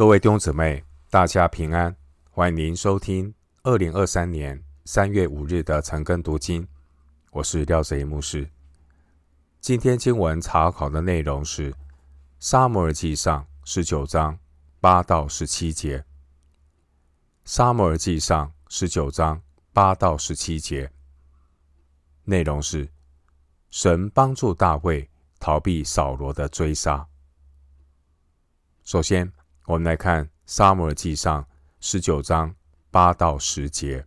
各位弟兄姊妹，大家平安！欢迎您收听二零二三年三月五日的晨更读经。我是廖泽一牧师。今天经文查考的内容是《撒母耳记上》十九章八到十七节。《撒母耳记上》十九章八到十七节内容是神帮助大卫逃避扫罗的追杀。首先，我们来看《撒母耳记上》十九章八到十节。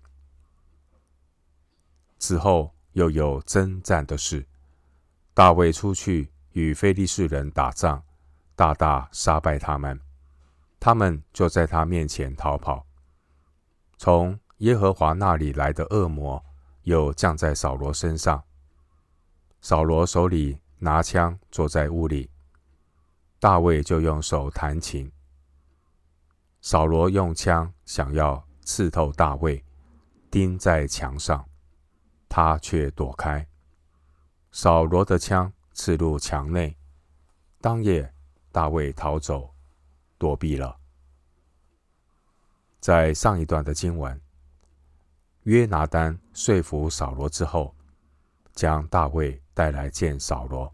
此后又有征战的事，大卫出去与非利士人打仗，大大杀败他们，他们就在他面前逃跑。从耶和华那里来的恶魔又降在扫罗身上，扫罗手里拿枪，坐在屋里，大卫就用手弹琴。扫罗用枪想要刺透大卫，钉在墙上，他却躲开。扫罗的枪刺入墙内，当夜大卫逃走，躲避了。在上一段的经文，约拿单说服扫罗之后，将大卫带来见扫罗。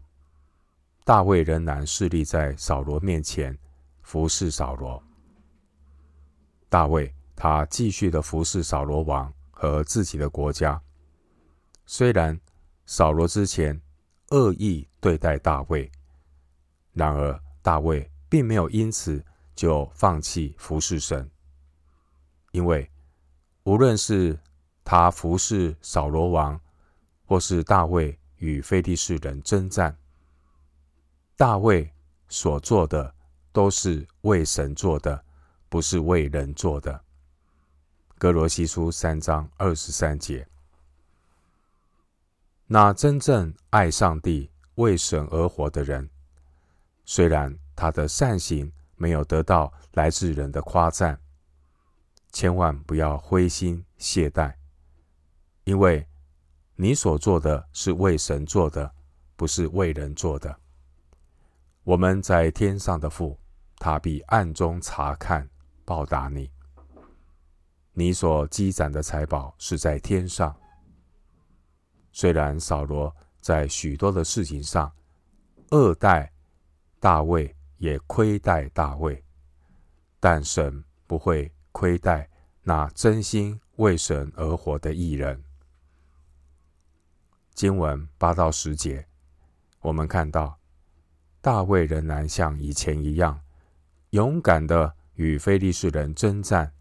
大卫仍然侍立在扫罗面前，服侍扫罗。大卫他继续的服侍扫罗王和自己的国家。虽然扫罗之前恶意对待大卫，然而大卫并没有因此就放弃服侍神，因为无论是他服侍扫罗王，或是大卫与非利士人征战，大卫所做的都是为神做的。不是为人做的。哥罗西书三章二十三节。那真正爱上帝、为神而活的人，虽然他的善行没有得到来自人的夸赞，千万不要灰心懈怠，因为你所做的是为神做的，不是为人做的。我们在天上的父，他必暗中察看。报答你，你所积攒的财宝是在天上。虽然扫罗在许多的事情上恶待大卫，也亏待大卫，但神不会亏待那真心为神而活的艺人。经文八到十节，我们看到大卫仍然像以前一样勇敢的。与非利士人征战，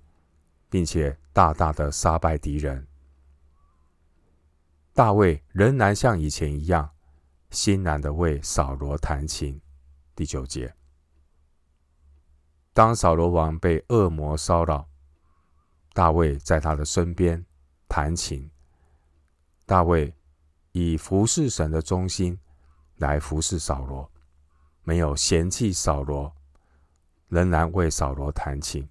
并且大大的杀败敌人。大卫仍然像以前一样，欣然的为扫罗弹琴。第九节，当扫罗王被恶魔骚扰，大卫在他的身边弹琴。大卫以服侍神的忠心来服侍扫罗，没有嫌弃扫罗。仍然为扫罗弹琴。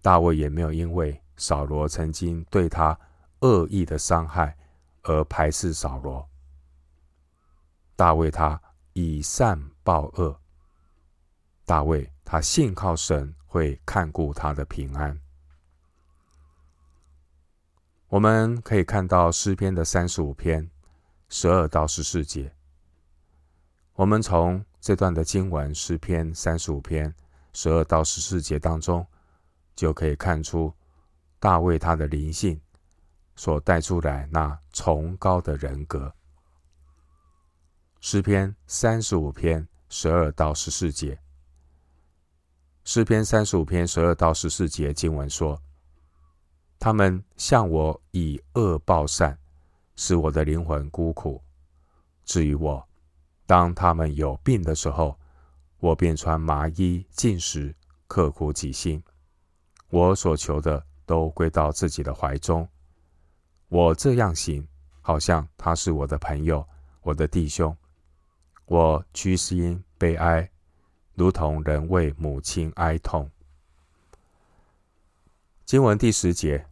大卫也没有因为扫罗曾经对他恶意的伤害而排斥扫罗。大卫他以善报恶。大卫他信靠神会看顾他的平安。我们可以看到诗篇的三十五篇十二到十四节。我们从这段的经文，诗篇三十五篇十二到十四节当中，就可以看出大卫他的灵性所带出来那崇高的人格。诗篇三十五篇十二到十四节，诗篇三十五篇十二到十四节经文说：“他们向我以恶报善，使我的灵魂孤苦。至于我。”当他们有病的时候，我便穿麻衣进食，刻苦己心。我所求的都归到自己的怀中。我这样行，好像他是我的朋友，我的弟兄。我屈心悲哀，如同人为母亲哀痛。经文第十节，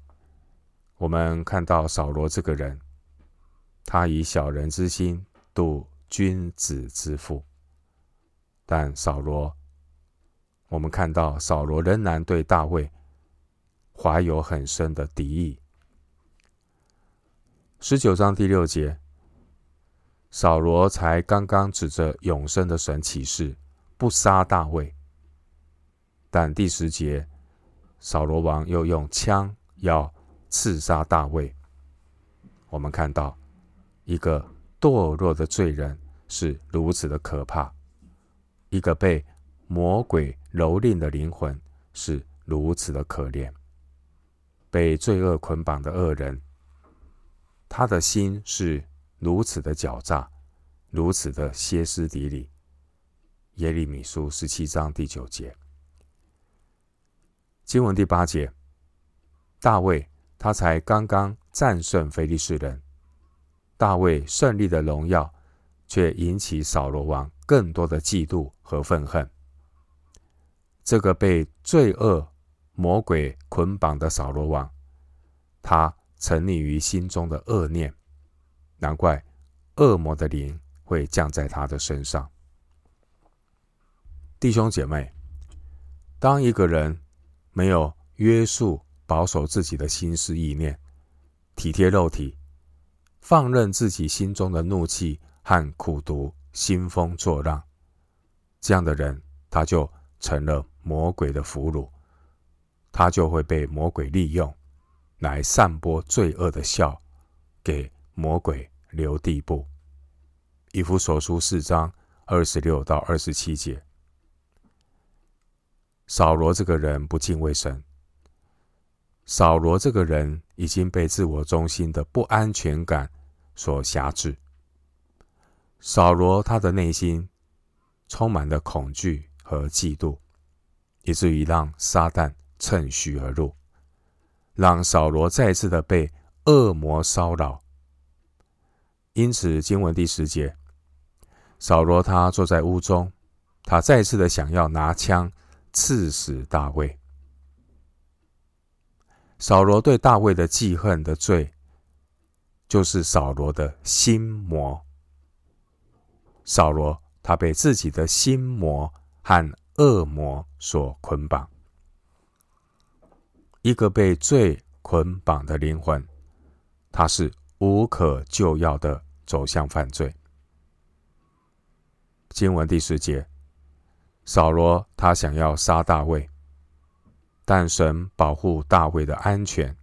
我们看到扫罗这个人，他以小人之心度君子之腹，但扫罗我们看到扫罗仍然对大卫怀有很深的敌意。十九章第六节，扫罗才刚刚指着永生的神起誓，不杀大卫，但第十节，扫罗王又用枪要刺杀大卫。我们看到一个堕落的罪人是如此的可怕，一个被魔鬼蹂躏的灵魂是如此的可怜，被罪恶捆绑的恶人，他的心是如此的狡诈，如此的歇斯底里。耶利米书十七章第九节，经文第八节，大卫他才刚刚战胜非利士人，大卫胜利的荣耀却引起扫罗王更多的嫉妒和愤恨。这个被罪恶魔鬼捆绑的扫罗王，他沉溺于心中的恶念，难怪恶魔的灵会降在他的身上。弟兄姐妹，当一个人没有约束、保守自己的心思意念，体贴肉体，放任自己心中的怒气和苦毒兴风作浪，这样的人，他就成了。魔鬼的俘虏，他就会被魔鬼利用，来散播罪恶的笑，给魔鬼留地步。以弗所书四章二十六到二十七节。扫罗这个人不敬畏神，扫罗这个人已经被自我中心的不安全感所辖制。扫罗他的内心充满了恐惧和嫉妒。以至于让撒旦趁虚而入，让扫罗再次的被恶魔骚扰。因此，经文第十节，扫罗他坐在屋中，他再次的想要拿枪刺死大卫。扫罗对大卫的记恨的罪，就是扫罗的心魔。扫罗他被自己的心魔和恶魔所捆绑，一个被罪捆绑的灵魂，他是无可救药的走向犯罪。经文第十节，扫罗他想要杀大卫，但神保护大卫的安全，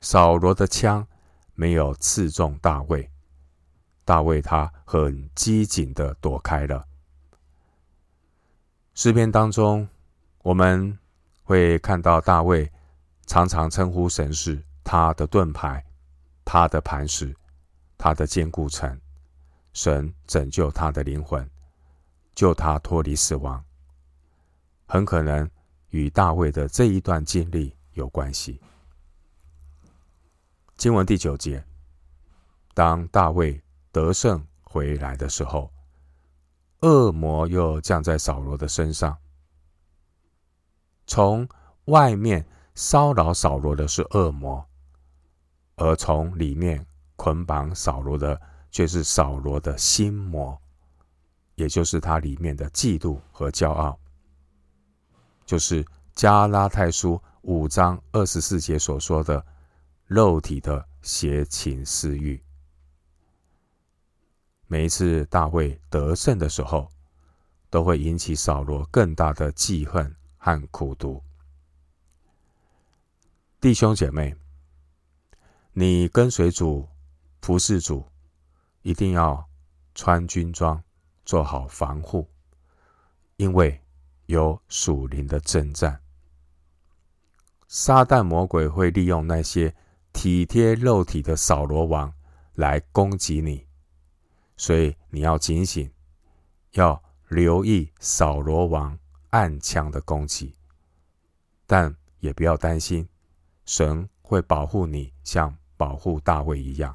扫罗的枪没有刺中大卫，大卫他很机警的躲开了。诗篇当中，我们会看到大卫常常称呼神是他的盾牌、他的磐石、他的坚固城。神拯救他的灵魂，救他脱离死亡，很可能与大卫的这一段经历有关系。经文第九节，当大卫得胜回来的时候。恶魔又降在扫罗的身上。从外面骚扰扫罗的是恶魔，而从里面捆绑扫罗的却是扫罗的心魔，也就是他里面的嫉妒和骄傲，就是加拉太书五章二十四节所说的肉体的邪情私欲。每一次大卫得胜的时候，都会引起扫罗更大的记恨和苦毒。弟兄姐妹，你跟随主、服侍主，一定要穿军装，做好防护，因为有属灵的征战。撒旦魔鬼会利用那些体贴肉体的扫罗王来攻击你。所以你要警醒，要留意扫罗王暗枪的攻击，但也不要担心，神会保护你，像保护大卫一样。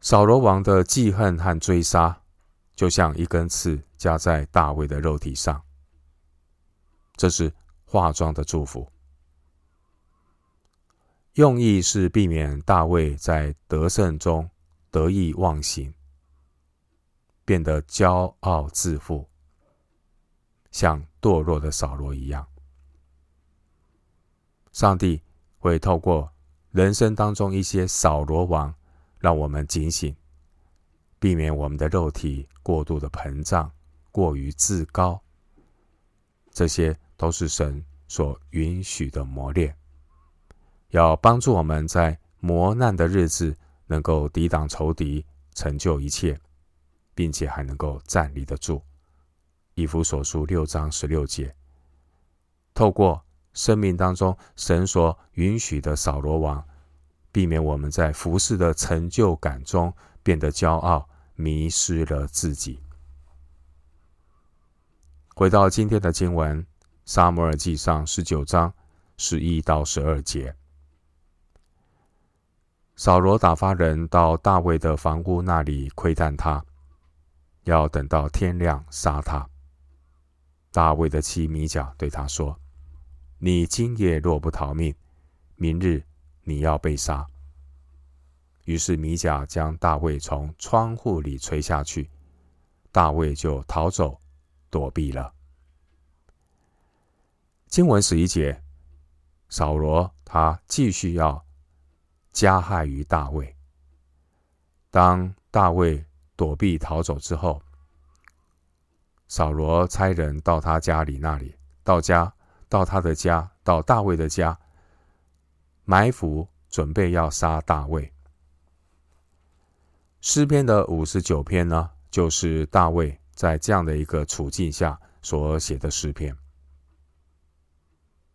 扫罗王的记恨和追杀，就像一根刺加在大卫的肉体上，这是化妆的祝福，用意是避免大卫在得胜中。得意忘形，变得骄傲自负，像堕落的扫罗一样。上帝会透过人生当中一些扫罗王，让我们警醒，避免我们的肉体过度的膨胀、过于自高。这些都是神所允许的磨练，要帮助我们在磨难的日子能够抵挡仇敌，成就一切，并且还能够站立得住。以弗所书六章十六节，透过生命当中神所允许的扫罗王，避免我们在服侍的成就感中变得骄傲，迷失了自己。回到今天的经文，《撒母耳记上》十九章十一到十二节，扫罗打发人到大卫的房屋那里窥探他，要等到天亮杀他。大卫的妻米甲对他说：“你今夜若不逃命，明日你要被杀。”于是米甲将大卫从窗户里垂下去，大卫就逃走躲避了。经文十一节，扫罗他继续要加害于大卫。当大卫躲避逃走之后，扫罗差人到他家里那里，到家，到他的家，到大卫的家，埋伏，准备要杀大卫。诗篇的五十九篇呢，就是大卫在这样的一个处境下所写的诗篇。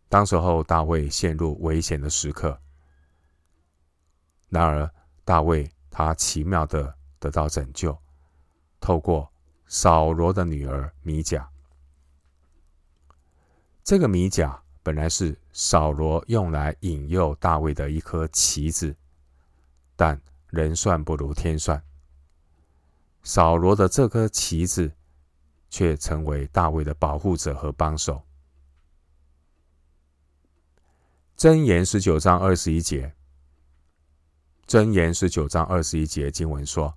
当时候，大卫陷入危险的时刻，然而大卫他奇妙的得到拯救，透过。扫罗的女儿米甲，这个米甲本来是扫罗用来引诱大卫的一颗棋子，但人算不如天算，扫罗的这颗棋子却成为大卫的保护者和帮手。箴言十九章二十一节，箴言十九章二十一节经文说。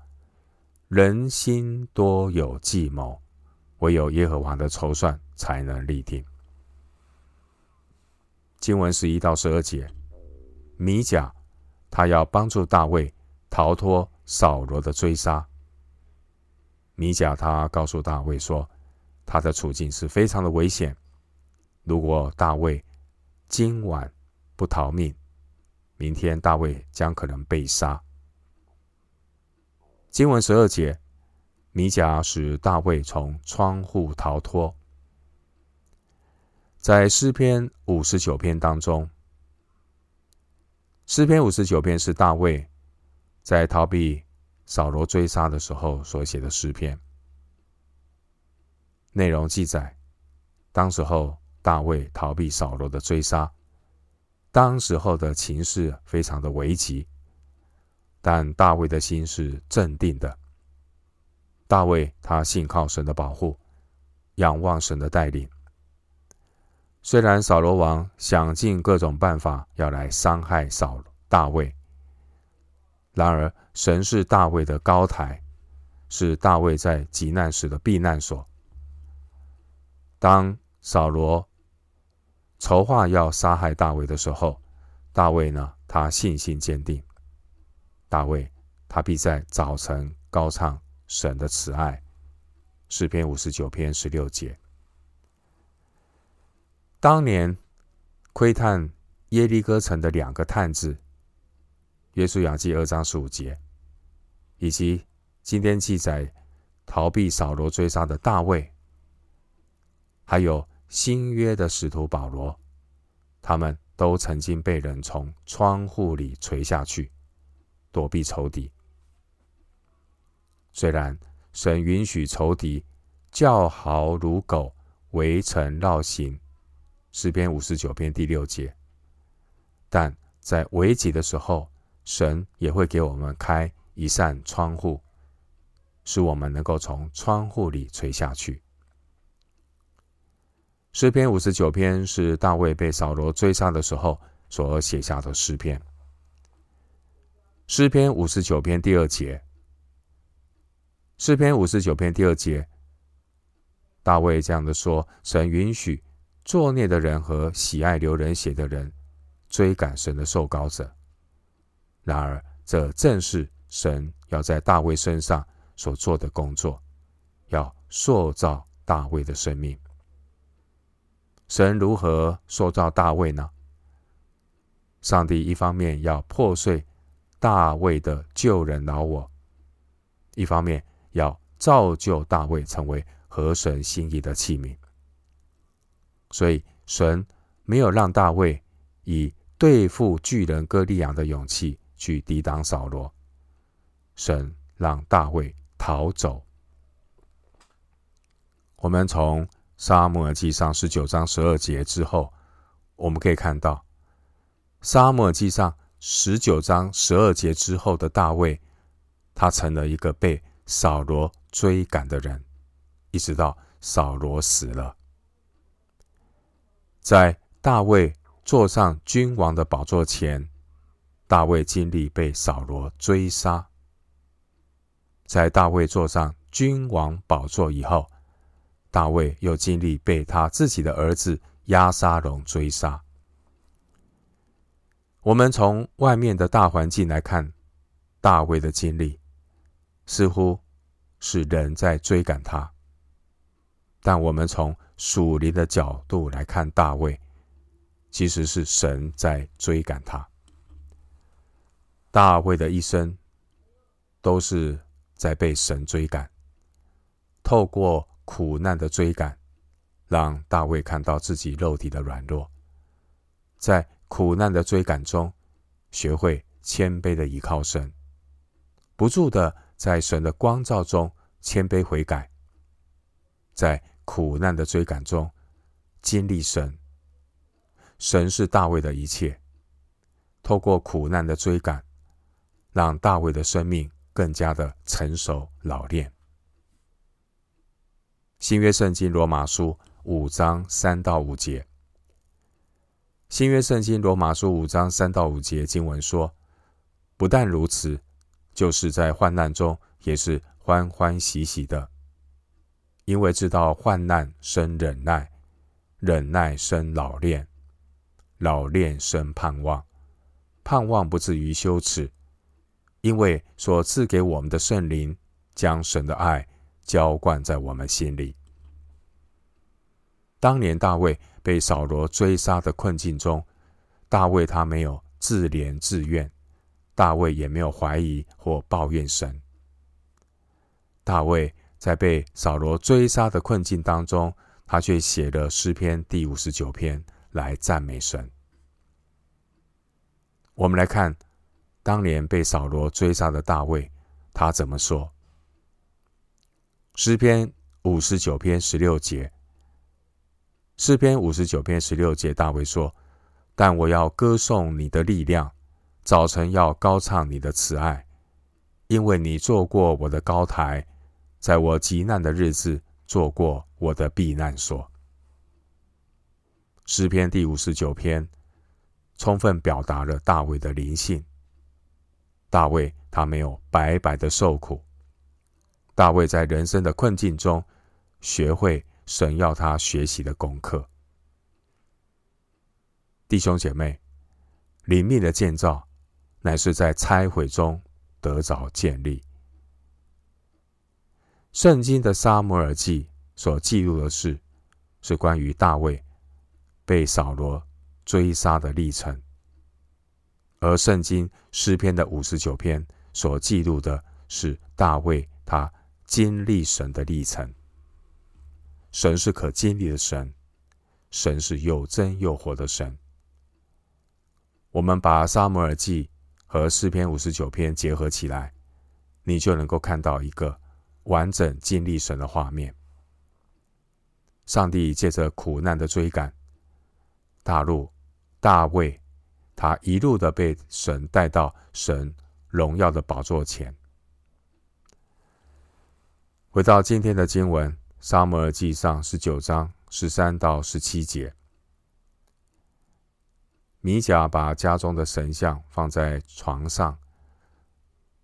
人心多有计谋，唯有耶和华的筹算才能立定。经文十一到十二节，米甲他要帮助大卫逃脱扫罗的追杀。米甲他告诉大卫说，他的处境是非常的危险。如果大卫今晚不逃命，明天大卫将可能被杀。经文十二节，米甲使大卫从窗户逃脱。在诗篇五十九篇当中，诗篇五十九篇是大卫在逃避扫罗追杀的时候所写的诗篇。内容记载，当时候大卫逃避扫罗的追杀，当时候的情势非常的危急。但大卫的心是镇定的。大卫他信靠神的保护，仰望神的带领。虽然扫罗王想尽各种办法要来伤害扫大卫，然而神是大卫的高台，是大卫在急难时的避难所。当扫罗筹划要杀害大卫的时候，大卫呢，他信心坚定。大卫，他必在早晨高唱神的慈爱。诗篇五十九篇十六节。当年窥探耶利哥城的两个探子，约书亚记二章十五节，以及今天记载逃避扫罗追杀的大卫，还有新约的使徒保罗，他们都曾经被人从窗户里垂下去。躲避仇敌。虽然神允许仇敌叫号如狗，围城绕行，诗篇五十九篇第六节，但在危急的时候，神也会给我们开一扇窗户，使我们能够从窗户里垂下去。诗篇五十九篇是大卫被扫罗追杀的时候所写下的诗篇。诗篇五十九篇第二节，诗篇五十九篇第二节，大卫这样的说：“神允许作孽的人和喜爱流人血的人追赶神的受膏者。然而，这正是神要在大卫身上所做的工作，要塑造大卫的生命。神如何塑造大卫呢？上帝一方面要破碎大卫的旧人老我，一方面要造就大卫成为合神心意的器皿。所以，神没有让大卫以对付巨人哥利亚的勇气去抵挡扫罗，神让大卫逃走。我们从撒母耳记上十九章十二节之后，我们可以看到。撒母耳记上十九章十二节之后的大卫，他成了一个被扫罗追赶的人，一直到扫罗死了。在大卫坐上君王的宝座前，大卫经历被扫罗追杀；在大卫坐上君王宝座以后，大卫又经历被他自己的儿子押沙龙追杀。我们从外面的大环境来看，大卫的经历似乎是人在追赶他，但我们从属灵的角度来看，大卫其实是神在追赶他。大卫的一生都是在被神追赶，透过苦难的追赶，让大卫看到自己肉体的软弱，在。苦难的追赶中，学会谦卑的倚靠神，不住的在神的光照中谦卑悔改，在苦难的追赶中经历神。神是大卫的一切。透过苦难的追赶，让大卫的生命更加的成熟老练。新约圣经罗马书五章三到五节。新约圣经罗马书五章三到五节经文说：“不但如此，就是在患难中也是欢欢喜喜的，因为知道患难生忍耐，忍耐生老练，老练生盼望，盼望不至于羞耻，因为所赐给我们的圣灵将神的爱浇灌在我们心里。”当年大卫。被扫罗追杀的困境中，大卫他没有自怜自怨，大卫也没有怀疑或抱怨神。大卫在被扫罗追杀的困境当中，他却写了诗篇第五十九篇来赞美神。我们来看当年被扫罗追杀的大卫，他怎么说？诗篇五十九篇十六节。诗篇五十九篇十六节，大卫说：“但我要歌颂你的力量，早晨要高唱你的慈爱，因为你做过我的高台，在我极难的日子做过我的避难所。”诗篇第五十九篇充分表达了大卫的灵性。大卫他没有白白的受苦，大卫在人生的困境中学会。神要他学习的功课，弟兄姐妹，灵命的建造乃是在拆毁中得着建立。圣经的撒母耳记所记录的事，是关于大卫被扫罗追杀的历程；而圣经诗篇的五十九篇所记录的是大卫他经历神的历程。神是可经历的神，神是又真又活的神。我们把撒母耳记和诗篇五十九篇结合起来，你就能够看到一个完整经历神的画面。上帝借着苦难的追赶，大陆大卫，他一路的被神带到神荣耀的宝座前。回到今天的经文。撒母耳记上十九章十三到十七节，米甲把家中的神像放在床上，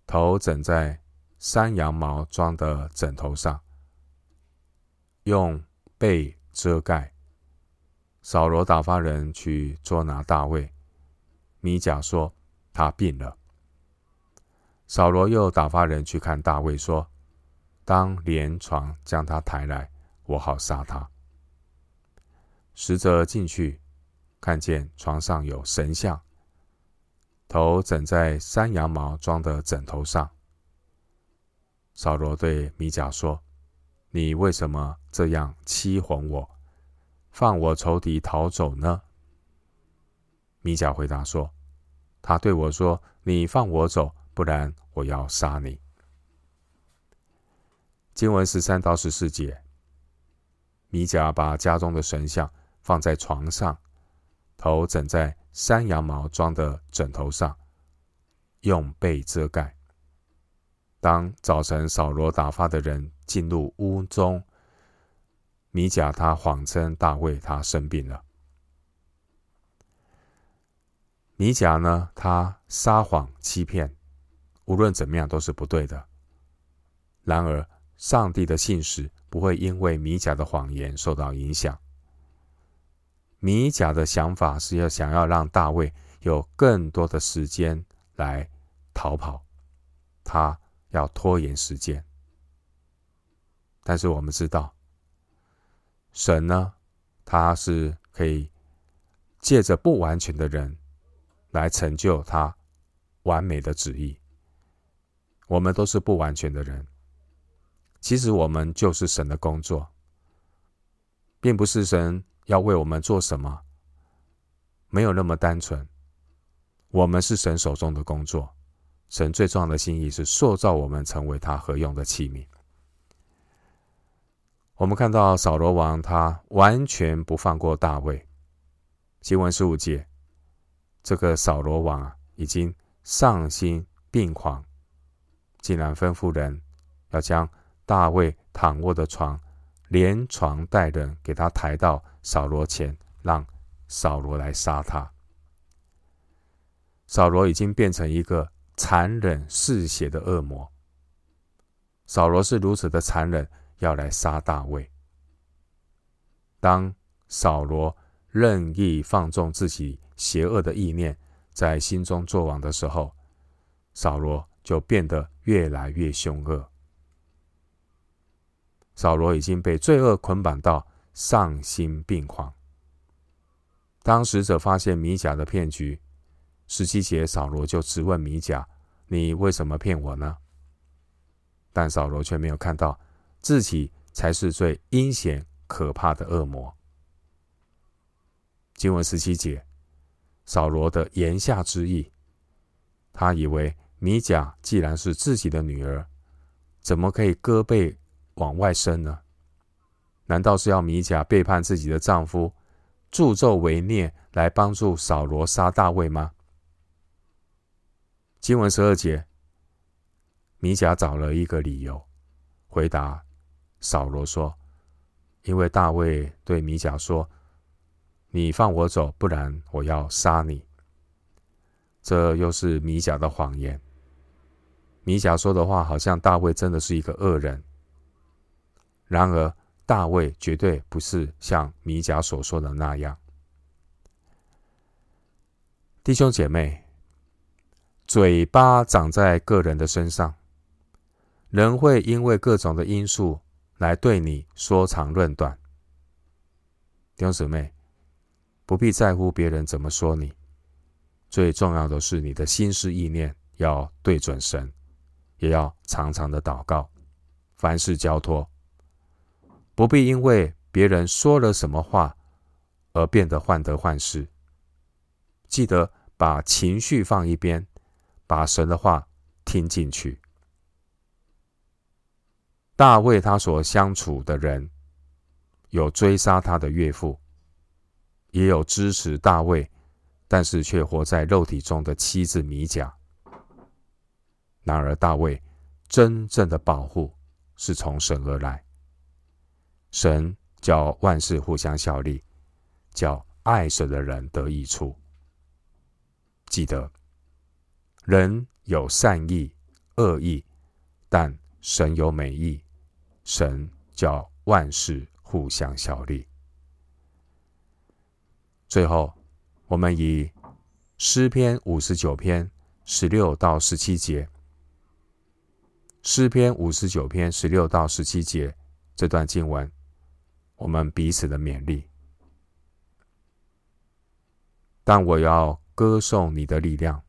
头枕在山羊毛装的枕头上，用被遮盖。扫罗打发人去捉拿大卫，米甲说他病了。扫罗又打发人去看大卫，说：“当连床将他抬来，我好杀他。”使者进去，看见床上有神像，头枕在山羊毛装的枕头上。扫罗对米甲说：“你为什么这样欺哄我，放我仇敌逃走呢？”米甲回答说：“他对我说，你放我走。”不然我要杀你。经文十三到十四节，米甲把家中的神像放在床上，头枕在山羊毛装的枕头上，用被遮盖。当早晨扫罗打发的人进入屋中，米甲他谎称大卫他生病了。米甲呢，他撒谎欺骗。无论怎么样都是不对的。然而，上帝的信使不会因为米甲的谎言受到影响。米甲的想法是要想要让大卫有更多的时间来逃跑，他要拖延时间。但是我们知道，神呢，他是可以借着不完全的人来成就他完美的旨意。我们都是不完全的人，其实我们就是神的工作，并不是神要为我们做什么，没有那么单纯。我们是神手中的工作，神最重要的心意是塑造我们成为他合用的器皿。我们看到扫罗王他完全不放过大卫，新文十五节，这个扫罗王啊，已经丧心病狂。竟然吩咐人要将大卫躺卧的床连床带人给他抬到扫罗前，让扫罗来杀他。扫罗已经变成一个残忍嗜血的恶魔。扫罗是如此的残忍，要来杀大卫。当扫罗任意放纵自己邪恶的意念在心中作王的时候，扫罗就变得越来越凶恶。扫罗已经被罪恶捆绑到丧心病狂。当使者发现米甲的骗局，十七节，扫罗就质问米甲：“你为什么骗我呢？”但扫罗却没有看到自己才是最阴险可怕的恶魔。经文十七节，扫罗的言下之意，他以为。米甲既然是自己的女儿，怎么可以割背往外伸呢？难道是要米甲背叛自己的丈夫，助纣为虐，来帮助扫罗杀大卫吗？经文十二节，米甲找了一个理由，回答扫罗说：“因为大卫对米甲说，你放我走，不然我要杀你。”这又是米甲的谎言。米甲说的话好像大卫真的是一个恶人，然而大卫绝对不是像米甲所说的那样。弟兄姐妹，嘴巴长在个人的身上，人会因为各种的因素来对你说长论短。弟兄姊妹，不必在乎别人怎么说你，最重要的是你的心思意念要对准神。也要常常的祷告，凡事交托，不必因为别人说了什么话而变得患得患失。记得把情绪放一边，把神的话听进去。大卫他所相处的人，有追杀他的岳父，也有支持大卫，但是却活在肉体中的妻子米甲。然而，大卫真正的保护是从神而来。神叫万事互相效力，叫爱神的人得益处。记得，人有善意、恶意，但神有美意。神叫万事互相效力。最后，我们以诗篇五十九篇十六到十七节，诗篇五十九篇十六到十七节这段经文，我们彼此的勉励。但我要歌颂你的力量，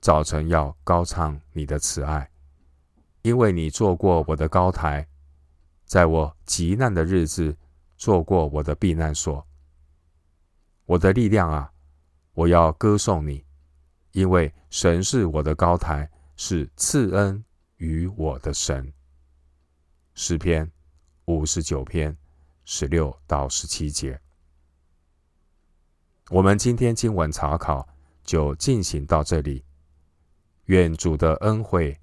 早晨要高唱你的慈爱，因为你做过我的高台，在我极难的日子做过我的避难所。我的力量啊，我要歌颂你，因为神是我的高台，是赐恩于我的神。诗篇五十九篇十六到十七节。我们今天经文查考就进行到这里。愿主的恩惠、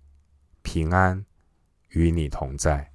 平安与你同在。